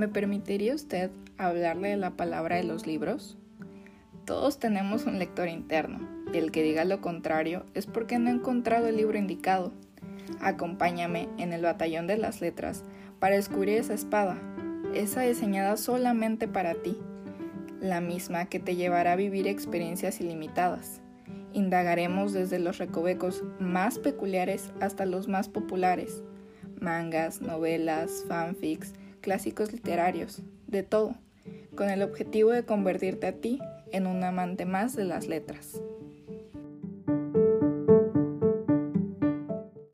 ¿Me permitiría usted hablarle de la palabra de los libros? Todos tenemos un lector interno, y el que diga lo contrario es porque no ha encontrado el libro indicado. Acompáñame en el batallón de las letras para descubrir esa espada, esa diseñada solamente para ti, la misma que te llevará a vivir experiencias ilimitadas. Indagaremos desde los recovecos más peculiares hasta los más populares, mangas, novelas, fanfics, clásicos literarios, de todo, con el objetivo de convertirte a ti en un amante más de las letras.